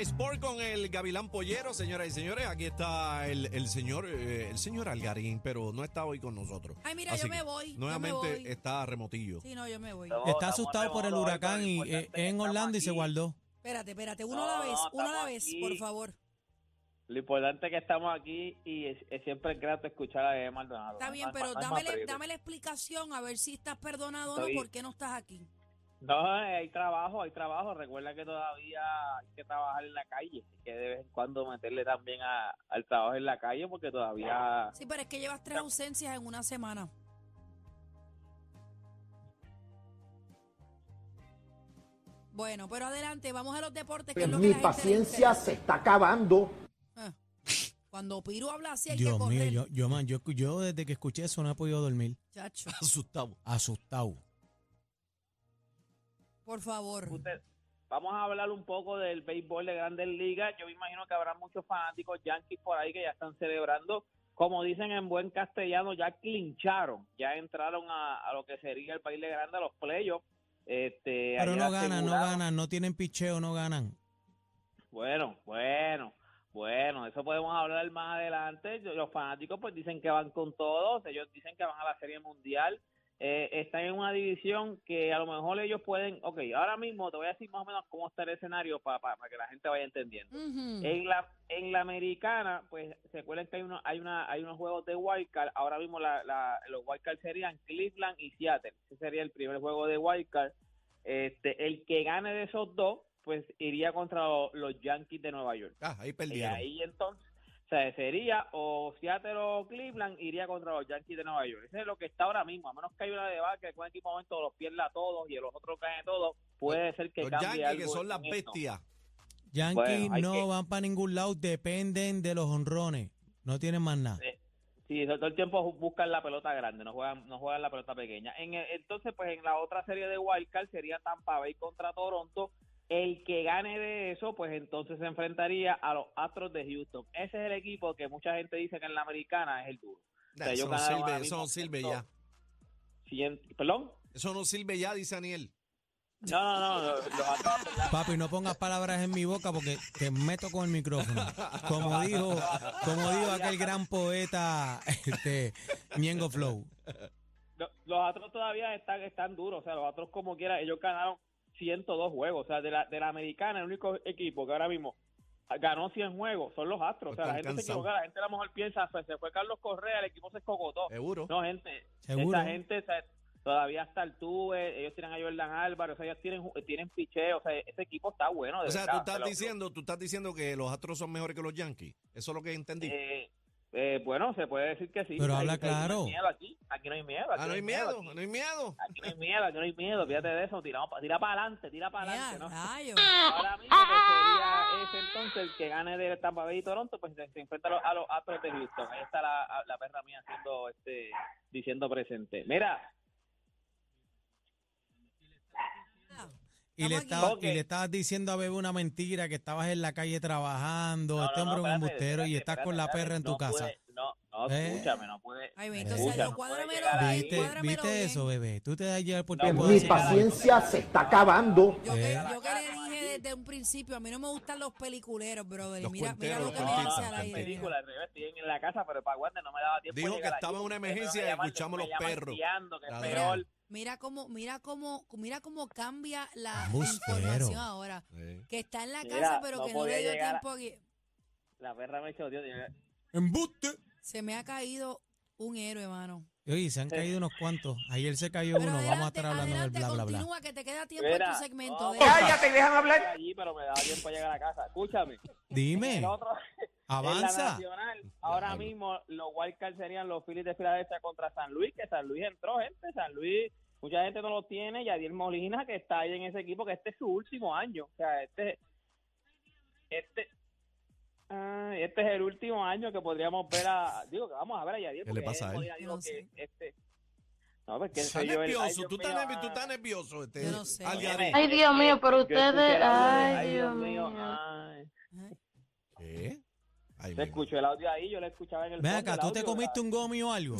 Sport con el Gavilán Pollero, señoras y señores. Aquí está el, el señor eh, el señor Algarín, pero no está hoy con nosotros. Ay, mira, Así yo me voy. me Nuevamente voy. está remotillo. Sí, no, yo me voy. Está asustado por el hoy, huracán y eh, es en Orlando y se guardó. Espérate, espérate, uno a la vez, no, uno a la vez, aquí. por favor. Lo importante es que estamos aquí y es, es siempre grato escuchar a Maldonado. Está bien, pero no pedirle. dame la explicación a ver si estás perdonado o no, por qué no estás aquí. No, hay trabajo, hay trabajo. Recuerda que todavía hay que trabajar en la calle. Hay que de vez en cuando meterle también a- al trabajo en la calle porque todavía... Sí, pero es que llevas tres ausencias en una semana. Bueno, pero adelante, vamos a los deportes. Que es lo que Mi la gente le paciencia se está acabando. Ah, Cuando Piru habla así hay Dios que mío, correr. yo, yo, man, yo, yo desde que escuché eso no he podido dormir. Chacho, Asustado. Asustado. Por favor. Usted- vamos a hablar un poco del béisbol de Grandes Ligas. Yo me imagino que habrá muchos fanáticos yankees por ahí que ya están celebrando. Como dicen en buen castellano, ya clincharon, ya entraron a, a lo que sería el país de grande, a los playoffs. Este, Pero no ganan, no ganan, no tienen picheo, no ganan. Bueno, bueno, bueno, eso podemos hablar más adelante. Los fanáticos pues dicen que van con todos, ellos dicen que van a la Serie Mundial. Eh, están en una división que a lo mejor ellos pueden, ok, ahora mismo te voy a decir más o menos cómo está el escenario para, para, que la gente vaya entendiendo. En la en la americana, pues se acuerdan que hay uno, hay una hay unos juegos de wildcard. Ahora mismo la, la, los wildcard serían Cleveland y Seattle. Ese sería el primer juego de wildcard. Este, el que gane de esos dos, pues iría contra lo- los Yankees de Nueva York. Ah, ahí Y perdieron. ahí entonces, sea, sería o Seattle o Cleveland iría contra los Yankees de Nueva York. Ese es lo que está ahora mismo. A menos que haya una debacle que un equipo momento los pierda a todos y los otros gane todos, puede ser que Los cambie Yankees, que son las bestias. Yankees Bueno, no que- van para ningún lado, dependen de los honrones. No tienen más nada. Sí, Sí, todo el tiempo buscan la pelota grande, no juegan, no juegan la pelota pequeña. En el- entonces, pues en la otra serie de Wildcard sería Tampa Bay contra Toronto. El que gane de eso, pues entonces se enfrentaría a los Astros de Houston. Ese es el equipo que mucha gente dice que en la americana es el duro. Nah, sea, ellos eso, no ganaron sirve, eso no sirve ya. ¿Perdón? Eso no sirve ya, dice Aniel. No, no, no. Los, los Astros- Papi, no pongas palabras en mi boca porque te meto con el micrófono. Como dijo, como dijo aquel gran poeta, este, Ñengo Flow. Lo- los otros todavía están, están duros, o sea, los otros como quiera, ellos ganaron 102 juegos, o sea, de la, de la americana, el único equipo que ahora mismo ganó 100 juegos son los Astros, o sea, la gente se equivoca, la gente a lo mejor piensa, pues, se fue Carlos Correa, el equipo se escogotó. Seguro. No, gente, Seguro. esa gente o sea, todavía está el Tuve, ellos tienen a Jordan Álvarez, o sea, ellos tienen, tienen picheo, o sea, ese equipo está bueno, de O sea, verdad, tú estás diciendo, tú estás diciendo que los Astros son mejores que los Yankees. Eso es lo que entendí. eh, eh, bueno, se puede decir que sí. Pero habla no hay claro. miedo aquí, aquí no hay miedo. aquí ah, no hay miedo, aquí. no hay miedo. Aquí no hay miedo, aquí no hay miedo, fíjate de eso, tiramos pa- tira para adelante, tira para adelante, ¿no? Ahora mismo que sería ese entonces el que gane de Tampa Bay y Toronto, pues se, se enfrenta a los, a los Astros de Houston. Ahí está la, a- la perra mía haciendo, este, diciendo presente. Mira, Y le, estaba, aquí. y le estabas diciendo a Bebé una mentira, que estabas en la calle trabajando, no, este no, no, hombre es un espérate, embustero y espérate, estás con espérate, la perra en tu casa. no puede- no, no, ¿Eh? escúchame, no puede. Ay, escúchame, entonces, no yo puede cuádramelo bien, ¿Viste, cuádramelo ¿viste bien. eso, bebé? Tú te das llevar por No, Mi paciencia se está acabando. Yo que, Eh. yo que le dije desde un principio, a mí no me gustan los peliculeros, brother. Los mira, mira lo que me hace aire. mira. película, al revés, estoy en la casa, pero para guardia no me daba tiempo. Dijo que estaba en una emergencia y escuchamos los perros. que es peor. Mira cómo, mira cómo, mira cómo cambia la Embustero. información ahora. Sí. Que está en la Mira, casa, pero no que no podía le dio llegar a- tiempo aquí. La perra me echó, Dios, Dios. ¡Embuste! Se me ha caído un héroe, hermano. Oye, se han caído unos cuantos. Ayer se cayó Pero uno. Vamos a adelante, estar hablando del adelante, bla, bla, bla. continúa, que te queda tiempo Mira, en tu segmento. no, de- Cállate déjame hablar. allí, pero me daba tiempo a llegar a casa. Escúchame. Dime, El otro, en la avanza. nacional, ahora Diablo. mismo los wildcards serían los Phillies de Filadelfia contra San Luis, que San Luis entró, gente. San Luis, mucha gente no lo tiene. Y Adiel Molina, que está ahí en ese equipo, que este es su último año. O sea, este. Este. ah, este es el último año que podríamos ver a. Digo que vamos a ver a Yadier. ¿Qué le pasa a él? Molina No que este. No, porque Está soy yo el- ay, nervioso, Dios tú estás, mío, tú estás nervioso. Este, Yo no sé. Ay, Dios mío, pero ustedes. el Ay, Dios mío. ay. ¿Qué? Ay, Se escuchó el audio ahí, yo lo escuchaba en el Ven fondo, acá, el ¿tú te comiste un gomi o algo?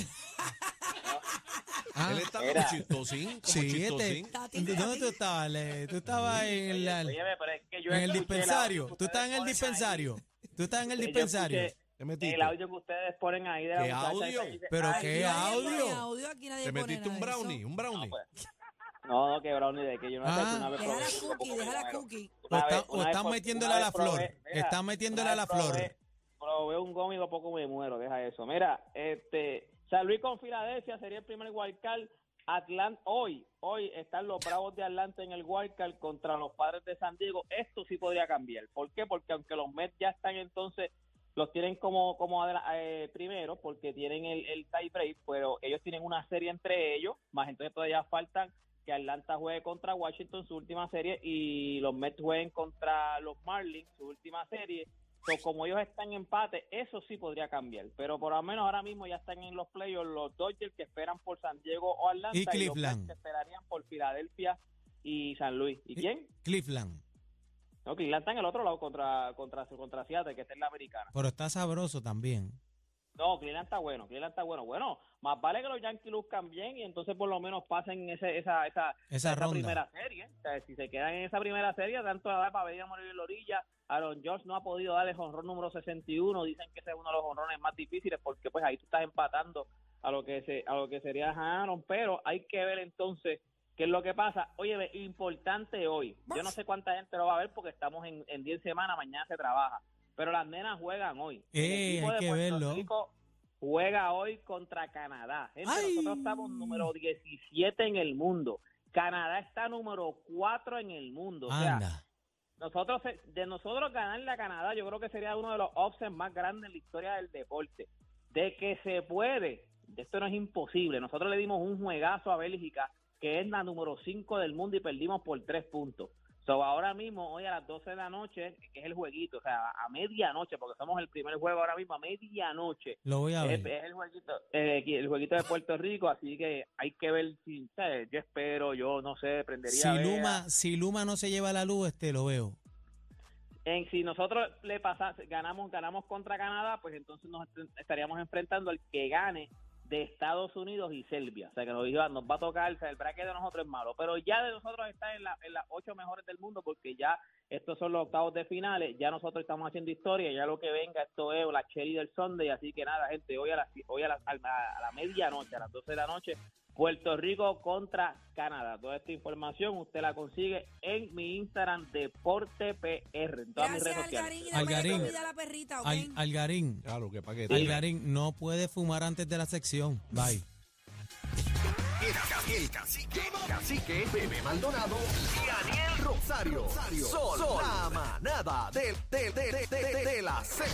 Ah. Él está como Era. chistosín, como Sí, este, chistosín. ¿dónde tú estabas? Le- Tú estabas en, la- Óyeme, pero es que yo en el escuché dispensario. audio que Tú estabas en el ustedes dispensario. Tú estabas en el ahí. Yo dispensario. escuché ¿Qué metiste? El audio que ustedes ponen ahí de la ¿Qué muchacha audio? esa dice, Pero "Ay, qué yo- Nadie pone audio? audio, aquí nadie ¿Te pone metiste un nada de eso. brownie? ¿Un brownie? No, pues. No, no, que brownie de que yo no Ah. he hecho una vez Deja la cookie, deja la cookie. O, Una está- vez- o una vez estás por- metiéndole una a vez la flor. probé- mira, Estás metiéndole una a la vez flor. probé- Probé un gómico, poco me muero, deja eso. Mira, este, San Luis con Filadelfia sería el primer wildcard. Atlanta, hoy, hoy están los Bravos de Atlanta en el wildcard contra los Padres de San Diego. Esto sí podría cambiar. ¿Por qué? Porque aunque los Mets ya están entonces, los tienen como, como eh, primero, porque tienen el, el tie break, pero ellos tienen una serie entre ellos, más entonces todavía faltan que Atlanta juegue contra Washington su última serie y los Mets jueguen contra los Marlins su última serie. So, como ellos están en empate, eso sí podría cambiar. Pero por lo menos ahora mismo ya están en los playoffs los Dodgers que esperan por San Diego o Atlanta. Y los Cleveland. Mets que esperarían por Filadelfia y San Luis. ¿Y Y- quién? Cleveland. No, Cleveland está en el otro lado contra, contra, contra Seattle, que está en la americana. Pero está sabroso también. No, Cleveland está bueno, Cleveland está bueno. Bueno, más vale que los Yankees luzcan bien y entonces por lo menos pasen ese, esa, esa, Esa ronda. primera serie. O sea, si se quedan en esa primera serie, tanto la da para venir a morir en la orilla. Aaron George no ha podido darle honrón número 61. Dicen que ese es uno de los honrones más difíciles porque pues ahí tú estás empatando a lo que se a lo que sería Aaron, pero hay que ver entonces qué es lo que pasa. Oye, ve, importante hoy. Yo no sé cuánta gente lo va a ver porque estamos en, en 10 semanas, mañana se trabaja. Pero las nenas juegan hoy. El Eh, equipo hay de que Puerto verlo. Rico juega hoy contra Canadá. Gente, nosotros estamos número 17 en el mundo. Canadá está número 4 en el mundo. O sea, Anda. nosotros de nosotros ganarle a Canadá, yo creo que sería uno de los offsets más grandes en la historia del deporte. De que se puede, esto no es imposible. Nosotros le dimos un juegazo a Bélgica, que es la número 5 del mundo y perdimos por 3 puntos. So, ahora mismo, hoy a las 12 de la noche, que es el jueguito, o sea, a medianoche, porque somos el primer juego ahora mismo, a medianoche, Lo voy a ver. es el jueguito eh, el jueguito de Puerto Rico, así que hay que ver si, ¿sabes? yo espero, yo no sé, prendería Si a Luma, si Luma no se lleva la luz, este lo veo. en si nosotros le pasas, ganamos ganamos contra Canadá, pues entonces nos est- estaríamos enfrentando al que gane de Estados Unidos y Serbia. O sea, que nos, iba- nos va a tocar, o sea, el bracket de nosotros es malo, pero ya de nosotros está en, la- en las ocho mejores del mundo porque ya estos son los octavos de finales, ya nosotros estamos haciendo historia, ya lo que venga, esto es la cherry del Sunday, así que nada, gente, hoy a la, hoy a la- a la medianoche, a las 12 de la noche, Puerto Rico contra Canadá. Toda esta información usted la consigue en mi Instagram Deporte PR, en todas mis redes sociales. Algarín. Algarín. Algarín. Claro, que paquete. Algarín, no puede fumar antes de la sección. Bye. El, el cacique, cacique, Bebé Maldonado y Daniel Rosario. Sol, la manada de, de, de, de, de, de la Z.